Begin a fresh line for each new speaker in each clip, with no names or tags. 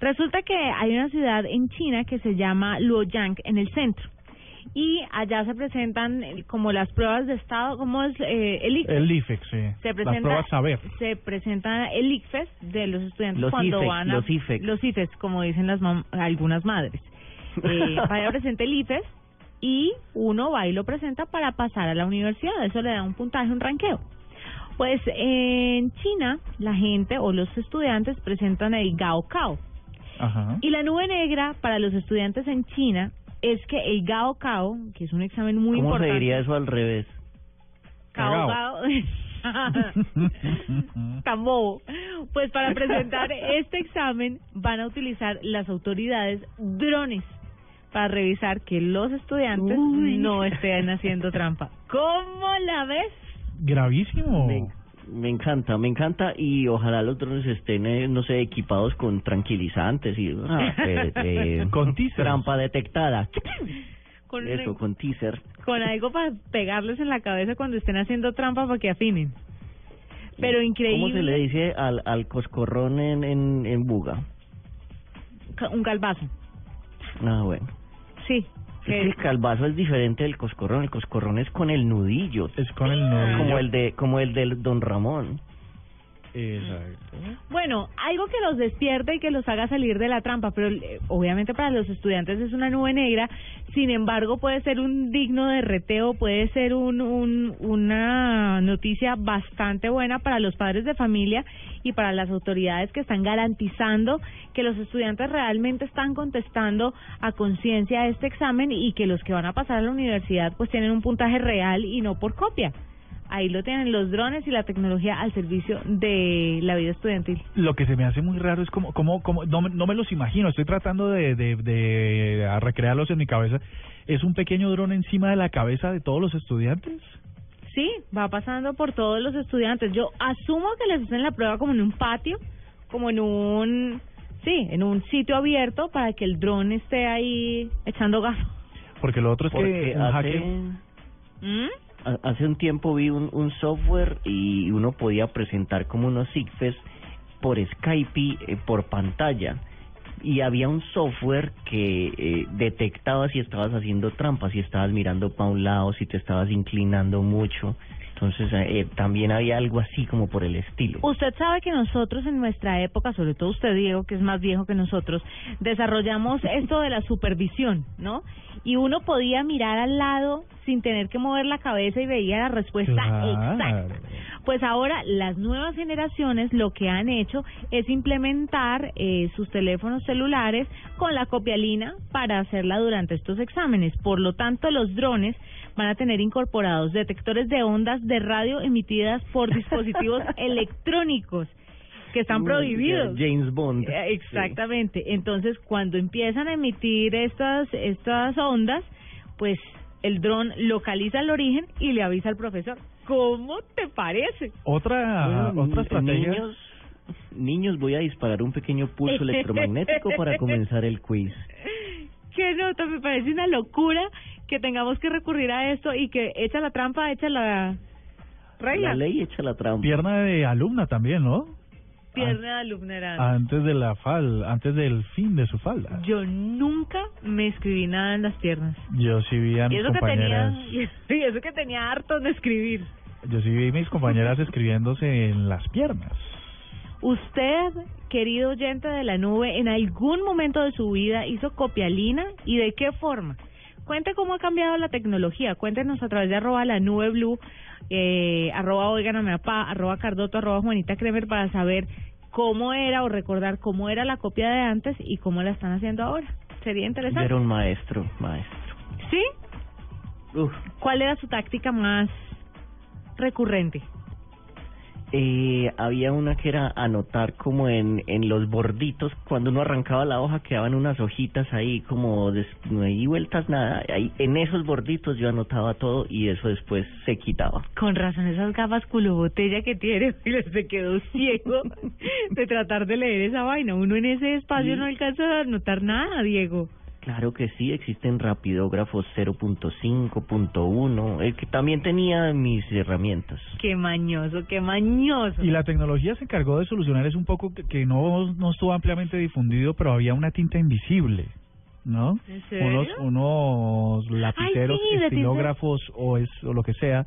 Resulta que hay una ciudad en China que se llama Luoyang en el centro y allá se presentan eh, como las pruebas de estado, como es eh, el ICFES.
El IFEX, sí.
Se
Las
presenta,
pruebas saber.
se presenta el ICFES de los estudiantes
Los
cuando
IFEX,
van a
los IFEX.
los IFES, como dicen las mam- algunas madres. Eh, vaya presenta el IFES y uno va y lo presenta para pasar a la universidad. Eso le da un puntaje, un ranqueo. Pues en China la gente o los estudiantes presentan el Gaokao.
Ajá.
Y la nube negra para los estudiantes en China es que el Gaokao, que es un examen muy
¿Cómo
importante.
se diría eso al revés?
Cao. Gao. Tan bobo. Pues para presentar este examen van a utilizar las autoridades drones para revisar que los estudiantes
Uy.
no estén haciendo trampa. ¿Cómo la ves?
Gravísimo.
Me, me encanta, me encanta y ojalá los drones estén, eh, no sé, equipados con tranquilizantes y ah, eh, eh,
Con teasers.
trampa detectada.
Con,
Eso, con teaser.
con algo para pegarles en la cabeza cuando estén haciendo trampa para que afinen. Pero increíble.
¿Cómo se le dice al, al coscorrón en, en, en Buga?
Un calvazo.
Ah, bueno.
Sí.
Es que el calvazo es diferente del coscorrón. El coscorrón es con el nudillo.
Es con el nudillo.
Como el de como el del Don Ramón.
Exacto.
Bueno, algo que los despierte y que los haga salir de la trampa, pero eh, obviamente para los estudiantes es una nube negra, sin embargo puede ser un digno de reteo, puede ser un, un, una noticia bastante buena para los padres de familia y para las autoridades que están garantizando que los estudiantes realmente están contestando a conciencia este examen y que los que van a pasar a la universidad pues tienen un puntaje real y no por copia. Ahí lo tienen los drones y la tecnología al servicio de la vida estudiantil.
Lo que se me hace muy raro es como, como, como no, me- no me los imagino, estoy tratando de, de, de a recrearlos en mi cabeza. ¿Es un pequeño dron encima de la cabeza de todos los estudiantes?
Sí, va pasando por todos los estudiantes. Yo asumo que les hacen la prueba como en un patio, como en un, sí, en un sitio abierto para que el dron esté ahí echando gas.
Porque lo otro es
Porque
que un hacker...
¿Mm?
Ha- hace un tiempo vi un, un software y uno podía presentar como unos ICFES por Skype eh, por pantalla. Y había un software que eh, detectaba si estabas haciendo trampas, si estabas mirando para un lado, si te estabas inclinando mucho. Entonces eh, también había algo así como por el estilo.
Usted sabe que nosotros en nuestra época, sobre todo usted Diego, que es más viejo que nosotros, desarrollamos esto de la supervisión, ¿no? Y uno podía mirar al lado sin tener que mover la cabeza y veía la respuesta
Claro.
exacta. Pues ahora las nuevas generaciones lo que han hecho es implementar eh, sus teléfonos celulares con la copialina para hacerla durante estos exámenes. Por lo tanto, los drones van a tener incorporados detectores de ondas de radio emitidas por dispositivos electrónicos que están prohibidos.
James Bond.
Eh, Exactamente. Entonces, cuando empiezan a emitir estas estas ondas, pues el dron localiza el origen y le avisa al profesor. ¿Cómo te parece?
Otra,
Bueno,
otra estrategia...
Niños, niños, voy a disparar un pequeño pulso electromagnético para comenzar el quiz.
Qué nota, me parece una locura que tengamos que recurrir a esto y que echa la trampa, echa la regla.
La ley echa la trampa.
Pierna de alumna también, ¿no?
Pierna de alumna era antes.
De la fal, antes del fin de su falda.
Yo nunca me escribí nada en las piernas.
Yo sí vi a
Y
mis
eso que tenía,
compañeras,
y eso que tenía harto de escribir.
Yo sí vi mis compañeras escribiéndose en las piernas.
Usted, querido oyente de la nube, en algún momento de su vida hizo copialina y de qué forma. Cuente cómo ha cambiado la tecnología. Cuéntenos a través de arroba la nube blue, eh, arroba oigan a mi papá, arroba cardoto, arroba Juanita Kremer para saber cómo era o recordar cómo era la copia de antes y cómo la están haciendo ahora. Sería
Yo
interesante.
era un maestro, maestro.
¿Sí?
Uf,
¿Cuál era su táctica más recurrente?
eh, había una que era anotar como en, en los borditos, cuando uno arrancaba la hoja quedaban unas hojitas ahí como des, no hay vueltas nada, ahí en esos borditos yo anotaba todo y eso después se quitaba.
Con razón, esas gafas culo botella que tiene, y se quedó ciego de tratar de leer esa vaina. Uno en ese espacio
Sí.
no alcanza a notar nada, Diego.
Claro que sí, existen rapidógrafos 0.5, el que también tenía mis herramientas.
Qué mañoso, qué mañoso.
Y la tecnología se encargó de solucionar eso un poco que, que no, no estuvo ampliamente difundido, pero había una tinta invisible. ¿No?
¿En serio?
Unos, unos lapiceros,
Ay, sí, de tinta-
estilógrafos o, es, o lo que sea,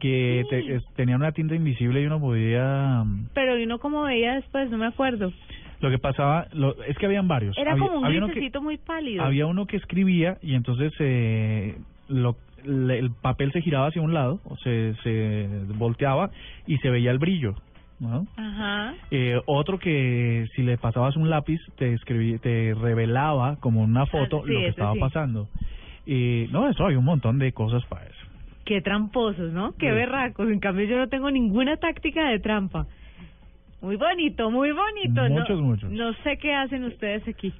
que
Sí.
te- es- tenían una tinta invisible y uno podía...
Pero ¿y uno cómo veía después? No me acuerdo.
Lo que pasaba, lo, es que habían varios.
Era
había,
como un
había uno que-
grisecito muy pálido.
había uno que escribía y entonces eh, lo, le- el papel se giraba hacia un lado, o se, se volteaba y se veía el brillo. ¿no?
Ajá.
Eh, otro que si le pasabas un lápiz te escribí, te revelaba como una foto
Ah, sí,
lo que estaba
sí.
pasando. Y no, eso hay un montón de cosas para eso.
Qué tramposos, ¿no? Qué
Sí.
berracos. En cambio, yo no tengo ninguna táctica de trampa. Muy bonito, muy bonito.
Muchos,
no,
muchos.
No sé qué hacen ustedes aquí.